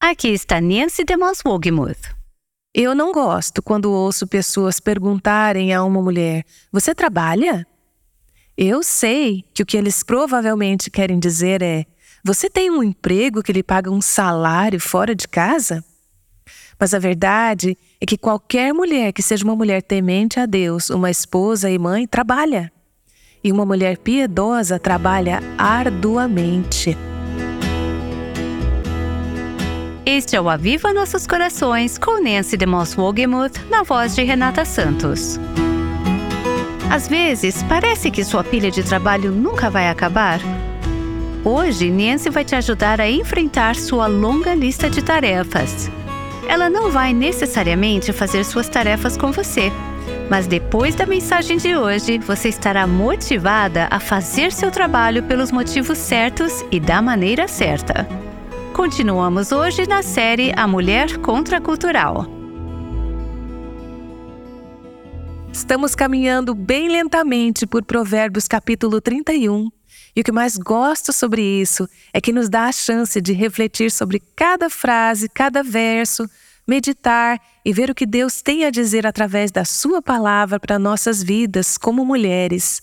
Aqui está Nancy DeMoss Wogemuth. Eu não gosto quando ouço pessoas perguntarem a uma mulher: Você trabalha? Eu sei que o que eles provavelmente querem dizer é: Você tem um emprego que lhe paga um salário fora de casa? Mas a verdade é que qualquer mulher que seja uma mulher temente a Deus, uma esposa e mãe, trabalha. E uma mulher piedosa trabalha arduamente. Este é o Aviva Nossos Corações com Nancy DeMoss Wogemuth na voz de Renata Santos. Às vezes, parece que sua pilha de trabalho nunca vai acabar. Hoje, Nancy vai te ajudar a enfrentar sua longa lista de tarefas. Ela não vai necessariamente fazer suas tarefas com você, mas depois da mensagem de hoje, você estará motivada a fazer seu trabalho pelos motivos certos e da maneira certa. Continuamos hoje na série A Mulher Contracultural. Estamos caminhando bem lentamente por Provérbios capítulo 31. E o que mais gosto sobre isso é que nos dá a chance de refletir sobre cada frase, cada verso, meditar e ver o que Deus tem a dizer através da Sua palavra para nossas vidas como mulheres.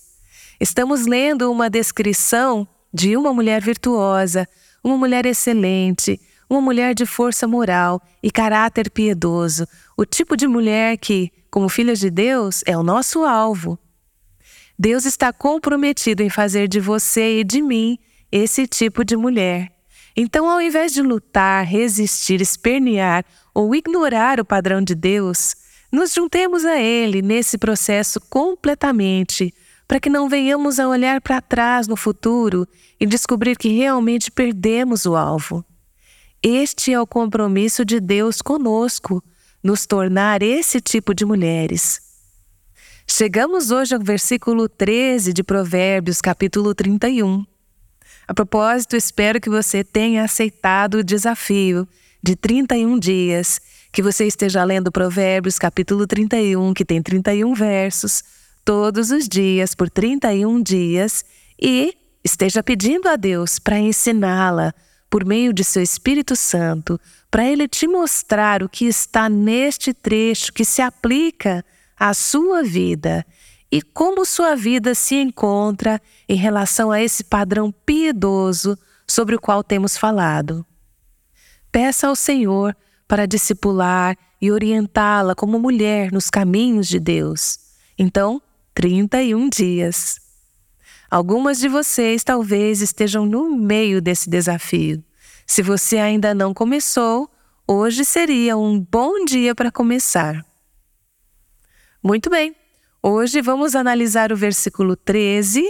Estamos lendo uma descrição de uma mulher virtuosa, uma mulher excelente, uma mulher de força moral e caráter piedoso, o tipo de mulher que, como filhas de Deus, é o nosso alvo. Deus está comprometido em fazer de você e de mim esse tipo de mulher. Então, ao invés de lutar, resistir, espernear ou ignorar o padrão de Deus, nos juntemos a Ele nesse processo completamente para que não venhamos a olhar para trás no futuro e descobrir que realmente perdemos o alvo. Este é o compromisso de Deus conosco, nos tornar esse tipo de mulheres. Chegamos hoje ao versículo 13 de Provérbios, capítulo 31. A propósito, espero que você tenha aceitado o desafio de 31 dias, que você esteja lendo Provérbios, capítulo 31, que tem 31 versos todos os dias por 31 dias e esteja pedindo a Deus para ensiná-la por meio de seu Espírito Santo, para ele te mostrar o que está neste trecho que se aplica à sua vida e como sua vida se encontra em relação a esse padrão piedoso sobre o qual temos falado. Peça ao Senhor para discipular e orientá-la como mulher nos caminhos de Deus. Então, 31 dias. Algumas de vocês talvez estejam no meio desse desafio. Se você ainda não começou, hoje seria um bom dia para começar. Muito bem, hoje vamos analisar o versículo 13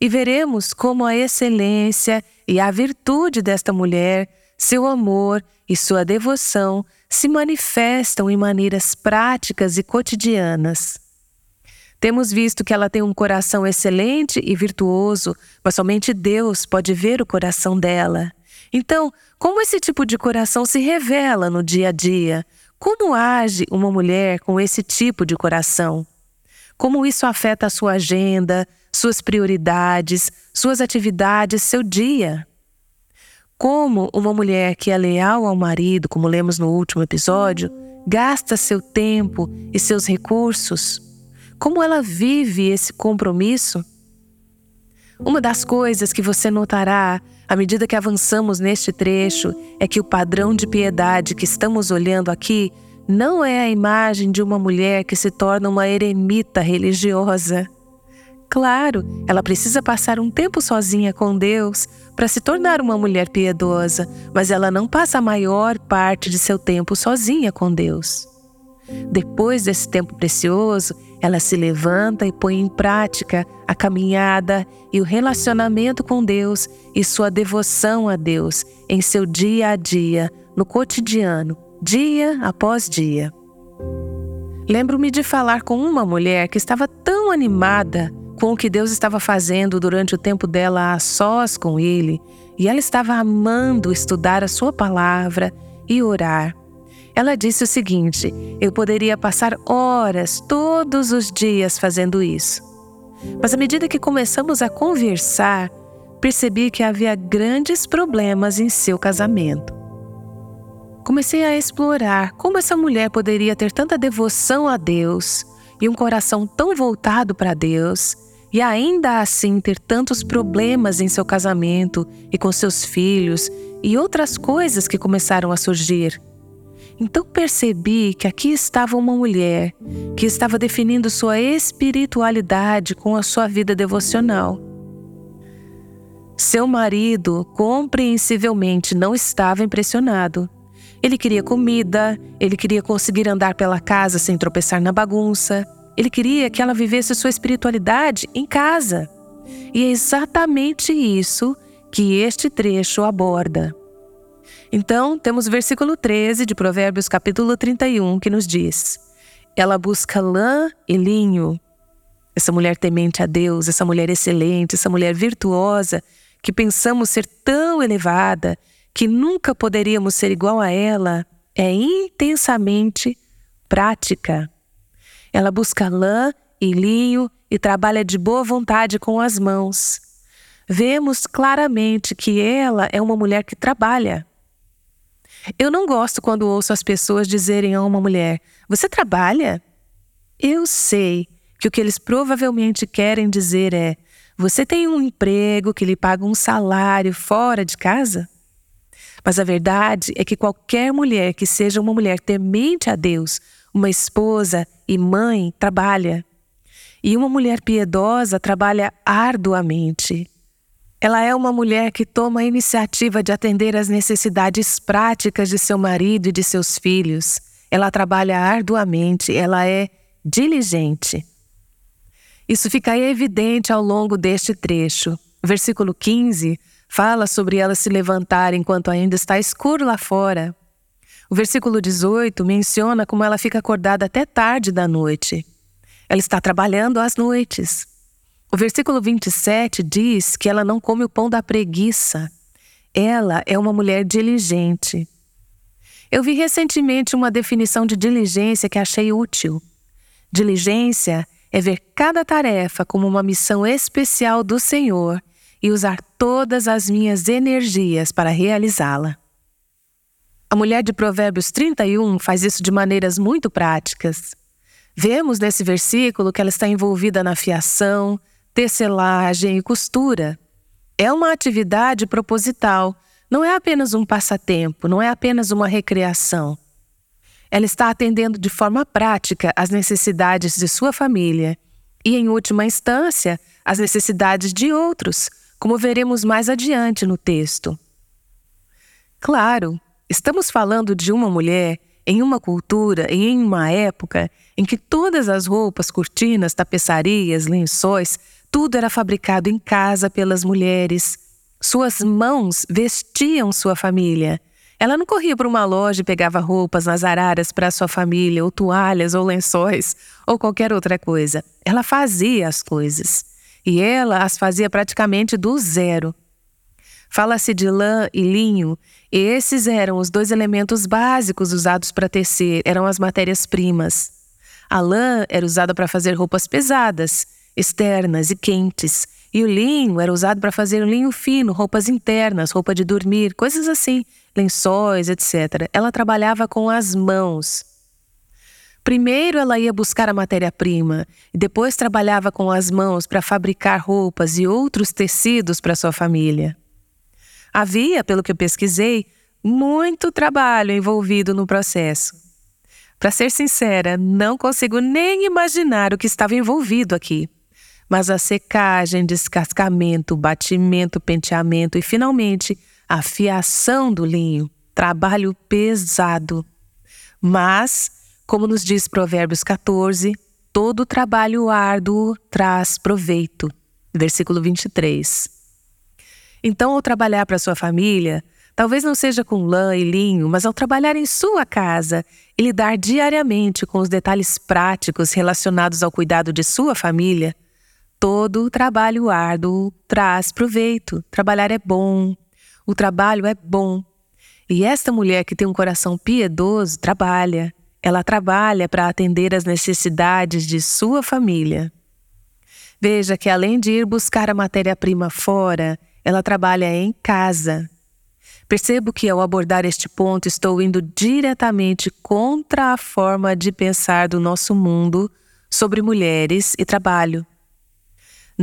e veremos como a excelência e a virtude desta mulher, seu amor e sua devoção se manifestam em maneiras práticas e cotidianas. Temos visto que ela tem um coração excelente e virtuoso, mas somente Deus pode ver o coração dela. Então, como esse tipo de coração se revela no dia a dia? Como age uma mulher com esse tipo de coração? Como isso afeta a sua agenda, suas prioridades, suas atividades, seu dia? Como uma mulher que é leal ao marido, como lemos no último episódio, gasta seu tempo e seus recursos? Como ela vive esse compromisso? Uma das coisas que você notará à medida que avançamos neste trecho é que o padrão de piedade que estamos olhando aqui não é a imagem de uma mulher que se torna uma eremita religiosa. Claro, ela precisa passar um tempo sozinha com Deus para se tornar uma mulher piedosa, mas ela não passa a maior parte de seu tempo sozinha com Deus. Depois desse tempo precioso, ela se levanta e põe em prática a caminhada e o relacionamento com Deus e sua devoção a Deus em seu dia a dia, no cotidiano, dia após dia. Lembro-me de falar com uma mulher que estava tão animada com o que Deus estava fazendo durante o tempo dela a sós com Ele, e ela estava amando estudar a Sua palavra e orar. Ela disse o seguinte: eu poderia passar horas todos os dias fazendo isso. Mas à medida que começamos a conversar, percebi que havia grandes problemas em seu casamento. comecei a explorar como essa mulher poderia ter tanta devoção a Deus e um coração tão voltado para Deus e ainda assim ter tantos problemas em seu casamento e com seus filhos e outras coisas que começaram a surgir. Então percebi que aqui estava uma mulher que estava definindo sua espiritualidade com a sua vida devocional. Seu marido, compreensivelmente, não estava impressionado. Ele queria comida, ele queria conseguir andar pela casa sem tropeçar na bagunça, ele queria que ela vivesse sua espiritualidade em casa. E é exatamente isso que este trecho aborda. Então, temos o versículo 13 de Provérbios, capítulo 31, que nos diz: Ela busca lã e linho. Essa mulher temente a Deus, essa mulher excelente, essa mulher virtuosa, que pensamos ser tão elevada que nunca poderíamos ser igual a ela, é intensamente prática. Ela busca lã e linho e trabalha de boa vontade com as mãos. Vemos claramente que ela é uma mulher que trabalha. Eu não gosto quando ouço as pessoas dizerem a uma mulher: Você trabalha? Eu sei que o que eles provavelmente querem dizer é: Você tem um emprego que lhe paga um salário fora de casa? Mas a verdade é que qualquer mulher que seja uma mulher temente a Deus, uma esposa e mãe, trabalha. E uma mulher piedosa trabalha arduamente. Ela é uma mulher que toma a iniciativa de atender às necessidades práticas de seu marido e de seus filhos. Ela trabalha arduamente, ela é diligente. Isso fica evidente ao longo deste trecho. Versículo 15 fala sobre ela se levantar enquanto ainda está escuro lá fora. O versículo 18 menciona como ela fica acordada até tarde da noite. Ela está trabalhando às noites. O versículo 27 diz que ela não come o pão da preguiça. Ela é uma mulher diligente. Eu vi recentemente uma definição de diligência que achei útil. Diligência é ver cada tarefa como uma missão especial do Senhor e usar todas as minhas energias para realizá-la. A mulher de Provérbios 31 faz isso de maneiras muito práticas. Vemos nesse versículo que ela está envolvida na fiação, tecelagem e costura. É uma atividade proposital, não é apenas um passatempo, não é apenas uma recreação. Ela está atendendo de forma prática às necessidades de sua família e, em última instância, às necessidades de outros, como veremos mais adiante no texto. Claro, estamos falando de uma mulher em uma cultura e em uma época em que todas as roupas, cortinas, tapeçarias, lençóis tudo era fabricado em casa pelas mulheres. Suas mãos vestiam sua família. Ela não corria para uma loja e pegava roupas nas araras para sua família, ou toalhas, ou lençóis, ou qualquer outra coisa. Ela fazia as coisas. E ela as fazia praticamente do zero. Fala-se de lã e linho, e esses eram os dois elementos básicos usados para tecer, eram as matérias-primas. A lã era usada para fazer roupas pesadas, externas e quentes. E o linho era usado para fazer linho fino, roupas internas, roupa de dormir, coisas assim, lençóis, etc. Ela trabalhava com as mãos. Primeiro ela ia buscar a matéria-prima e depois trabalhava com as mãos para fabricar roupas e outros tecidos para sua família. Havia, pelo que eu pesquisei, muito trabalho envolvido no processo. Para ser sincera, não consigo nem imaginar o que estava envolvido aqui mas a secagem, descascamento, batimento, penteamento e, finalmente, a fiação do linho. Trabalho pesado. Mas, como nos diz Provérbios 14, todo trabalho árduo traz proveito. Versículo 23. Então, ao trabalhar para sua família, talvez não seja com lã e linho, mas ao trabalhar em sua casa e lidar diariamente com os detalhes práticos relacionados ao cuidado de sua família, Todo trabalho árduo traz proveito. Trabalhar é bom. O trabalho é bom. E esta mulher que tem um coração piedoso trabalha. Ela trabalha para atender às necessidades de sua família. Veja que além de ir buscar a matéria-prima fora, ela trabalha em casa. Percebo que ao abordar este ponto estou indo diretamente contra a forma de pensar do nosso mundo sobre mulheres e trabalho.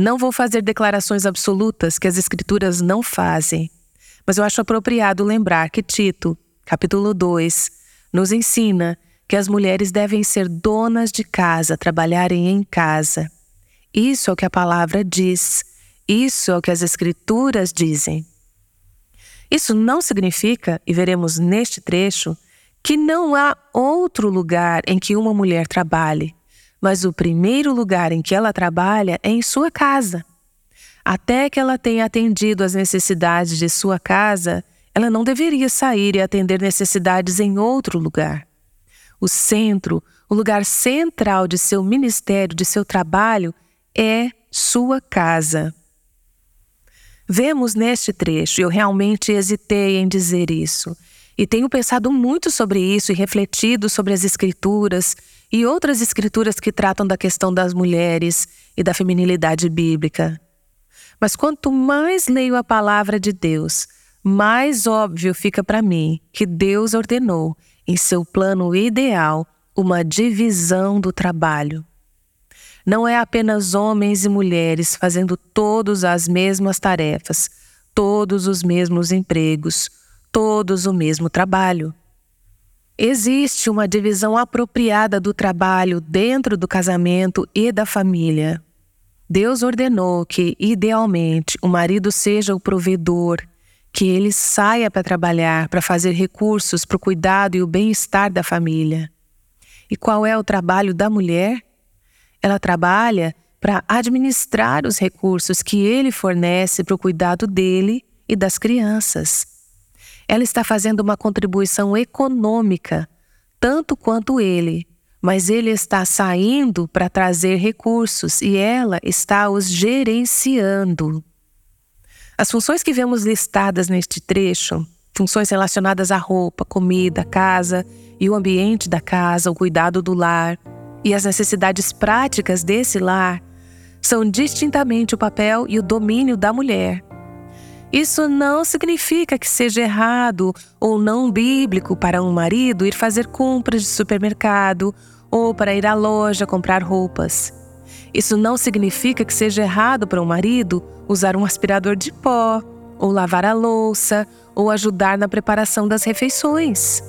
Não vou fazer declarações absolutas que as Escrituras não fazem, mas eu acho apropriado lembrar que Tito, capítulo 2, nos ensina que as mulheres devem ser donas de casa, trabalharem em casa. Isso é o que a palavra diz, isso é o que as Escrituras dizem. Isso não significa, e veremos neste trecho, que não há outro lugar em que uma mulher trabalhe, mas o primeiro lugar em que ela trabalha é em sua casa. Até que ela tenha atendido às necessidades de sua casa, ela não deveria sair e atender necessidades em outro lugar. O centro, o lugar central de seu ministério, de seu trabalho, é sua casa. Vemos neste trecho, eu realmente hesitei em dizer isso, e tenho pensado muito sobre isso e refletido sobre as Escrituras e outras Escrituras que tratam da questão das mulheres e da feminilidade bíblica. Mas quanto mais leio a palavra de Deus, mais óbvio fica para mim que Deus ordenou, em seu plano ideal, uma divisão do trabalho. Não é apenas homens e mulheres fazendo todos as mesmas tarefas, todos os mesmos empregos, todos o mesmo trabalho. Existe uma divisão apropriada do trabalho dentro do casamento e da família. Deus ordenou que, idealmente, o marido seja o provedor, que ele saia para trabalhar, para fazer recursos para o cuidado e o bem-estar da família. E qual é o trabalho da mulher? Ela trabalha para administrar os recursos que ele fornece para o cuidado dele e das crianças. Ela está fazendo uma contribuição econômica, tanto quanto ele, mas ele está saindo para trazer recursos e ela está os gerenciando. As funções que vemos listadas neste trecho, funções relacionadas à roupa, comida, casa e o ambiente da casa, o cuidado do lar, e as necessidades práticas desse lar são distintamente o papel e o domínio da mulher. Isso não significa que seja errado ou não bíblico para um marido ir fazer compras de supermercado ou para ir à loja comprar roupas. Isso não significa que seja errado para um marido usar um aspirador de pó, ou lavar a louça, ou ajudar na preparação das refeições.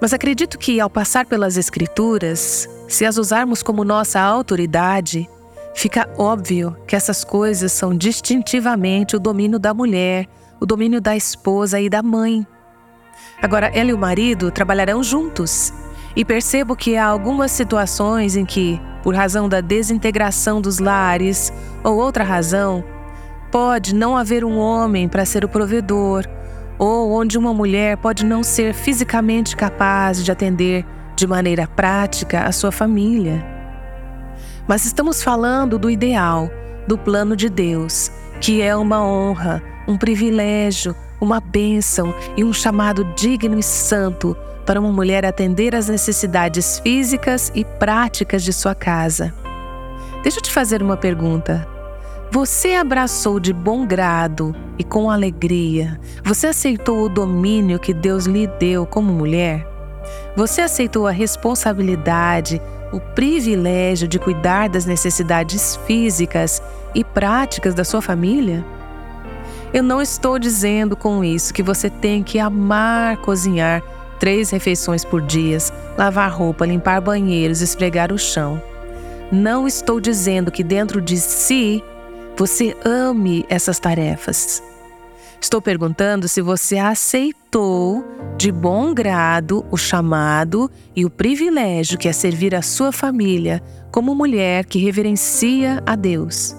Mas acredito que, ao passar pelas Escrituras, se as usarmos como nossa autoridade, fica óbvio que essas coisas são distintivamente o domínio da mulher, o domínio da esposa e da mãe. Agora, ela e o marido trabalharão juntos, e percebo que há algumas situações em que, por razão da desintegração dos lares ou outra razão, pode não haver um homem para ser o provedor ou onde uma mulher pode não ser fisicamente capaz de atender de maneira prática a sua família. Mas estamos falando do ideal, do plano de Deus, que é uma honra, um privilégio, uma bênção e um chamado digno e santo para uma mulher atender às necessidades físicas e práticas de sua casa. Deixa eu te fazer uma pergunta. Você abraçou de bom grado e com alegria. Você aceitou o domínio que Deus lhe deu como mulher? Você aceitou a responsabilidade, o privilégio de cuidar das necessidades físicas e práticas da sua família? Eu não estou dizendo com isso que você tem que amar cozinhar três refeições por dia, lavar roupa, limpar banheiros, esfregar o chão. Não estou dizendo que dentro de si você ame essas tarefas. Estou perguntando se você aceitou de bom grado o chamado e o privilégio que é servir a sua família como mulher que reverencia a Deus.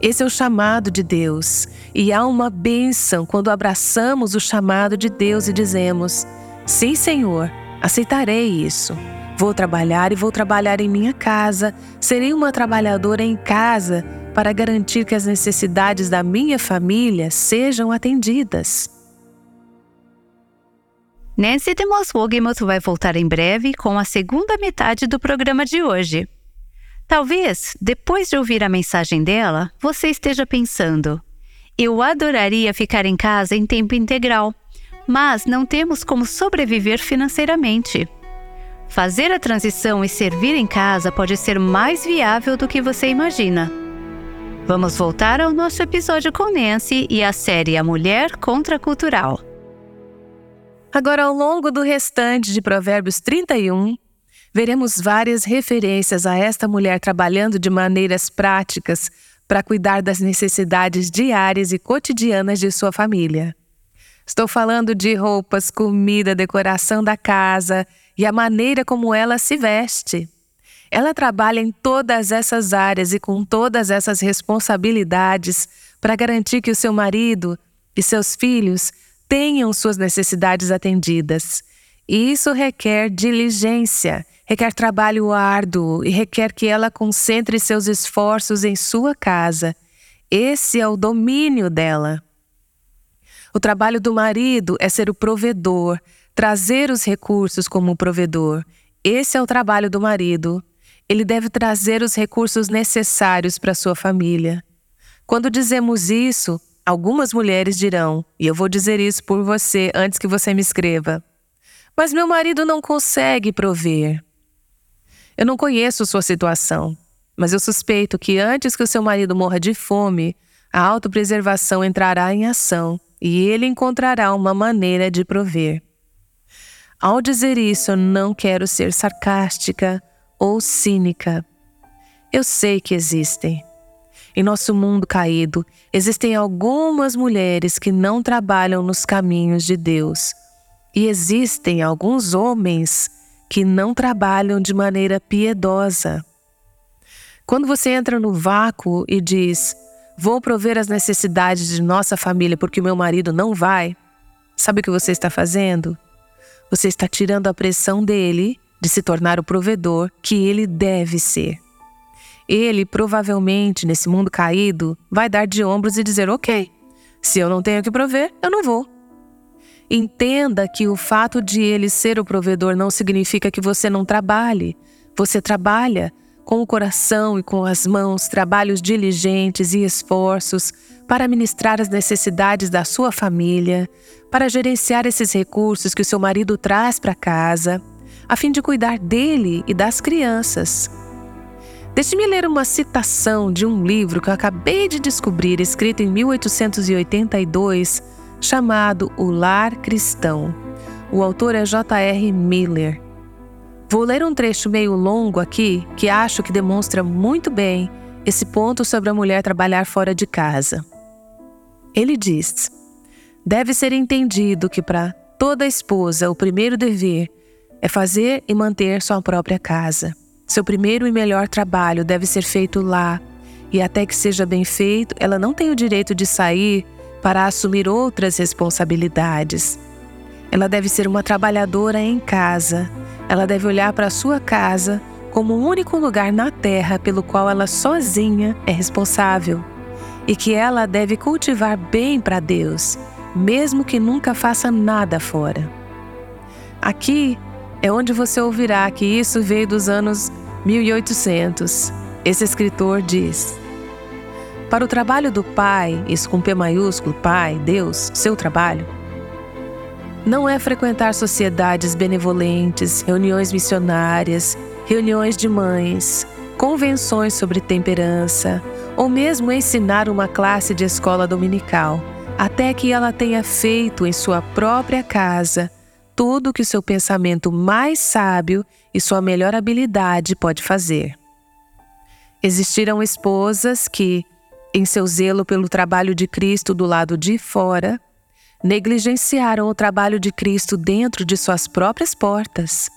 Esse é o chamado de Deus, e há uma bênção quando abraçamos o chamado de Deus e dizemos: Sim, Senhor, aceitarei isso. Vou trabalhar e vou trabalhar em minha casa, serei uma trabalhadora em casa para garantir que as necessidades da minha família sejam atendidas. Nancy DeMoss Wogemuth vai voltar em breve com a segunda metade do programa de hoje. Talvez, depois de ouvir a mensagem dela, você esteja pensando: Eu adoraria ficar em casa em tempo integral, mas não temos como sobreviver financeiramente. Fazer a transição e servir em casa pode ser mais viável do que você imagina. Vamos voltar ao nosso episódio com Nancy e a série A Mulher Contracultural. Agora, ao longo do restante de Provérbios 31, veremos várias referências a esta mulher trabalhando de maneiras práticas para cuidar das necessidades diárias e cotidianas de sua família. Estou falando de roupas, comida, decoração da casa e a maneira como ela se veste. Ela trabalha em todas essas áreas e com todas essas responsabilidades para garantir que o seu marido e seus filhos tenham suas necessidades atendidas. E isso requer diligência, requer trabalho árduo e requer que ela concentre seus esforços em sua casa. Esse é o domínio dela. O trabalho do marido é ser o provedor, trazer os recursos como provedor. Esse é o trabalho do marido. Ele deve trazer os recursos necessários para sua família. Quando dizemos isso, algumas mulheres dirão, e eu vou dizer isso por você antes que você me escreva: Mas meu marido não consegue prover. Eu não conheço sua situação, mas eu suspeito que antes que o seu marido morra de fome, a autopreservação entrará em ação e ele encontrará uma maneira de prover. Ao dizer isso, eu não quero ser sarcástica ou cínica. Eu sei que existem. Em nosso mundo caído, existem algumas mulheres que não trabalham nos caminhos de Deus. E existem alguns homens que não trabalham de maneira piedosa. Quando você entra no vácuo e diz: Vou prover as necessidades de nossa família porque meu marido não vai, sabe o que você está fazendo? Você está tirando a pressão dele de se tornar o provedor que ele deve ser. Ele provavelmente, nesse mundo caído, vai dar de ombros e dizer: Ok, se eu não tenho que prover, eu não vou. Entenda que o fato de ele ser o provedor não significa que você não trabalhe. Você trabalha com o coração e com as mãos, trabalhos diligentes e esforços para ministrar as necessidades da sua família, para gerenciar esses recursos que o seu marido traz para casa, a fim de cuidar dele e das crianças. Deixe-me ler uma citação de um livro que eu acabei de descobrir, escrito em 1882, chamado O Lar Cristão. O autor é J.R. Miller. Vou ler um trecho meio longo aqui que acho que demonstra muito bem esse ponto sobre a mulher trabalhar fora de casa. Ele diz: Deve ser entendido que para toda esposa o primeiro dever é fazer e manter sua própria casa. Seu primeiro e melhor trabalho deve ser feito lá, e até que seja bem feito, ela não tem o direito de sair para assumir outras responsabilidades. Ela deve ser uma trabalhadora em casa. Ela deve olhar para sua casa como o único lugar na terra pelo qual ela sozinha é responsável e que ela deve cultivar bem para Deus, mesmo que nunca faça nada fora. Aqui é onde você ouvirá que isso veio dos anos 1800. Esse escritor diz: Para o trabalho do Pai, isso com P maiúsculo, Pai, Deus, seu trabalho, não é frequentar sociedades benevolentes, reuniões missionárias, reuniões de mães, convenções sobre temperança, ou mesmo ensinar uma classe de escola dominical, até que ela tenha feito em sua própria casa tudo o que seu pensamento mais sábio e sua melhor habilidade pode fazer. Existiram esposas que, em seu zelo pelo trabalho de Cristo do lado de fora, negligenciaram o trabalho de Cristo dentro de suas próprias portas.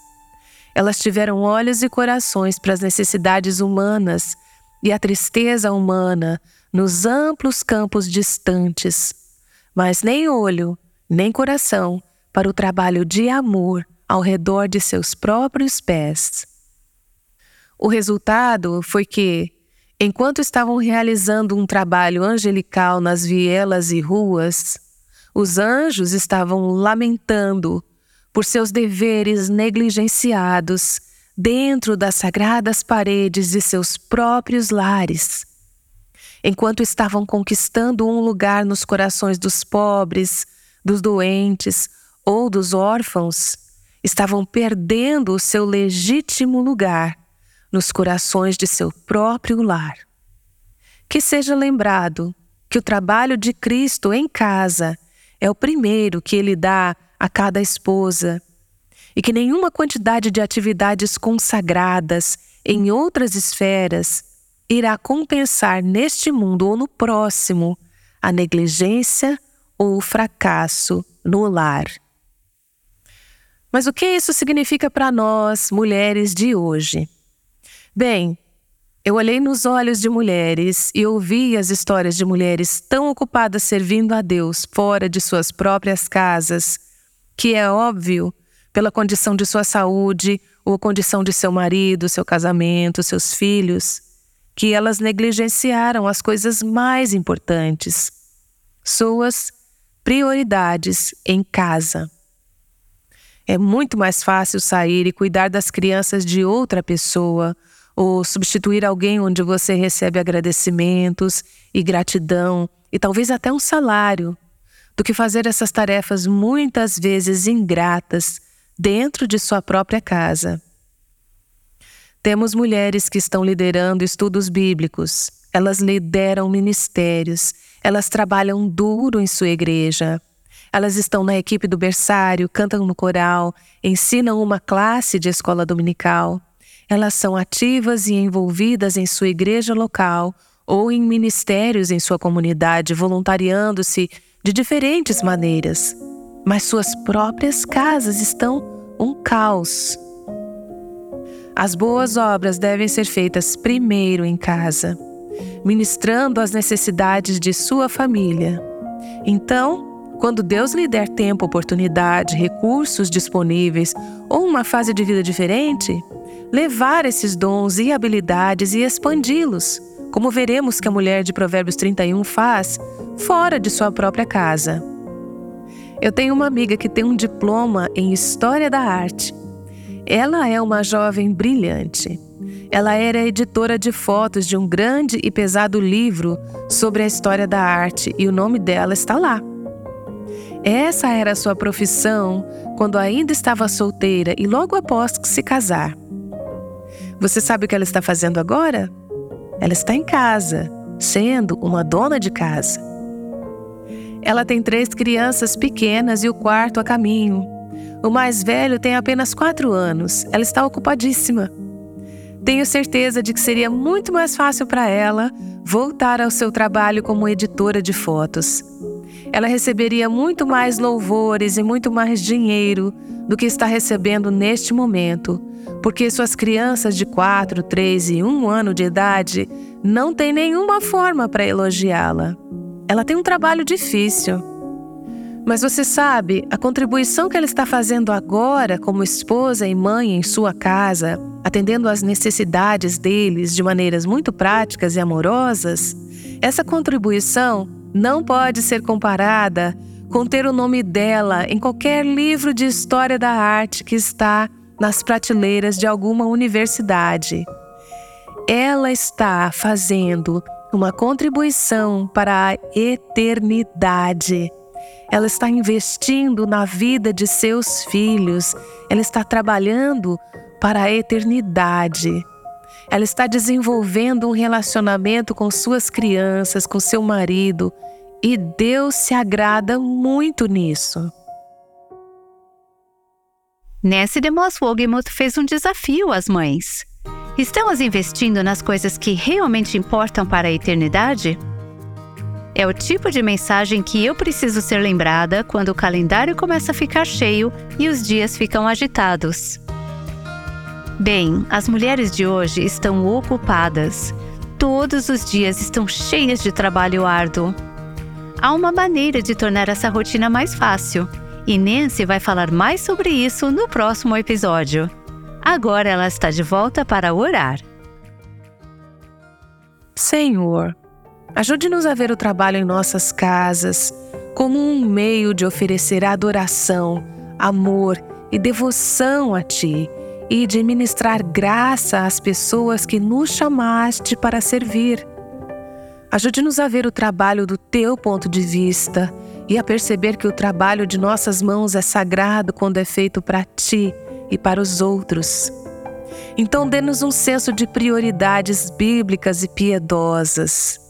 Elas tiveram olhos e corações para as necessidades humanas e a tristeza humana nos amplos campos distantes, mas nem olho, nem coração para o trabalho de amor ao redor de seus próprios pés. O resultado foi que, enquanto estavam realizando um trabalho angelical nas vielas e ruas, os anjos estavam lamentando por seus deveres negligenciados dentro das sagradas paredes de seus próprios lares. enquanto estavam conquistando um lugar nos corações dos pobres, dos doentes ou dos órfãos, estavam perdendo o seu legítimo lugar nos corações de seu próprio lar. Que seja lembrado que o trabalho de Cristo em casa é o primeiro que ele dá a cada esposa e que nenhuma quantidade de atividades consagradas em outras esferas irá compensar neste mundo ou no próximo a negligência ou o fracasso no lar. Mas o que isso significa para nós, mulheres de hoje? Bem, eu olhei nos olhos de mulheres e ouvi as histórias de mulheres tão ocupadas servindo a Deus fora de suas próprias casas, que é óbvio, pela condição de sua saúde ou condição de seu marido, seu casamento, seus filhos, que elas negligenciaram as coisas mais importantes, suas prioridades em casa. É muito mais fácil sair e cuidar das crianças de outra pessoa ou substituir alguém onde você recebe agradecimentos e gratidão e talvez até um salário, do que fazer essas tarefas muitas vezes ingratas dentro de sua própria casa. Temos mulheres que estão liderando estudos bíblicos, elas lideram ministérios, elas trabalham duro em sua igreja, elas estão na equipe do berçário, cantam no coral, ensinam uma classe de escola dominical. Elas são ativas e envolvidas em sua igreja local ou em ministérios em sua comunidade, voluntariando-se de diferentes maneiras. Mas suas próprias casas estão um caos. As boas obras devem ser feitas primeiro em casa, ministrando as necessidades de sua família. Então, quando Deus lhe der tempo, oportunidade, recursos disponíveis ou uma fase de vida diferente, levar esses dons e habilidades e expandi-los, como veremos que a mulher de Provérbios 31 faz fora de sua própria casa. Eu tenho uma amiga que tem um diploma em História da Arte. Ela é uma jovem brilhante. Ela era editora de fotos de um grande e pesado livro sobre a história da arte e o nome dela está lá. Essa era sua profissão quando ainda estava solteira e logo após se casar. Você sabe o que ela está fazendo agora? Ela está em casa, sendo uma dona de casa. Ela tem três crianças pequenas e o quarto a caminho. O mais velho tem apenas quatro anos. Ela está ocupadíssima. Tenho certeza de que seria muito mais fácil para ela voltar ao seu trabalho como editora de fotos ela receberia muito mais louvores e muito mais dinheiro do que está recebendo neste momento, porque suas crianças de 4, 3 e 1 ano de idade não têm nenhuma forma para elogiá-la. Ela tem um trabalho difícil. Mas você sabe, a contribuição que ela está fazendo agora como esposa e mãe em sua casa, atendendo às necessidades deles de maneiras muito práticas e amorosas, essa contribuição não pode ser comparada com ter o nome dela em qualquer livro de história da arte que está nas prateleiras de alguma universidade. Ela está fazendo uma contribuição para a eternidade. Ela está investindo na vida de seus filhos. Ela está trabalhando para a eternidade. Ela está desenvolvendo um relacionamento com suas crianças, com seu marido, e Deus se agrada muito nisso. Nancy DeMoss Wogemuth fez um desafio às mães. Estamos investindo nas coisas que realmente importam para a eternidade? É o tipo de mensagem que eu preciso ser lembrada quando o calendário começa a ficar cheio e os dias ficam agitados. Bem, as mulheres de hoje estão ocupadas. Todos os dias estão cheias de trabalho árduo. Há uma maneira de tornar essa rotina mais fácil, e Nancy vai falar mais sobre isso no próximo episódio. Agora ela está de volta para orar. Senhor, ajude-nos a ver o trabalho em nossas casas como um meio de oferecer adoração, amor e devoção a Ti e de ministrar graça às pessoas que nos chamaste para servir. Ajude-nos a ver o trabalho do teu ponto de vista e a perceber que o trabalho de nossas mãos é sagrado quando é feito para ti e para os outros. Então, dê-nos um senso de prioridades bíblicas e piedosas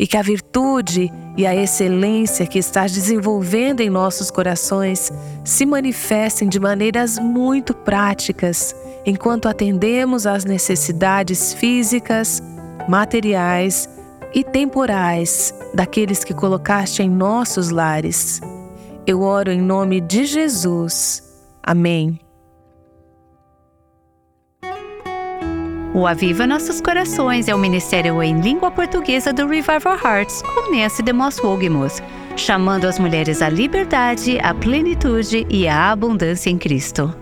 e que a virtude e a excelência que estás desenvolvendo em nossos corações se manifestem de maneiras muito práticas enquanto atendemos às necessidades físicas, materiais e temporais daqueles que colocaste em nossos lares. Eu oro em nome de Jesus. Amém. O Aviva Nossos Corações é o ministério em língua portuguesa do Revival Hearts, com Nancy DeMoss Wogemuth, chamando as mulheres à liberdade, à plenitude e à abundância em Cristo.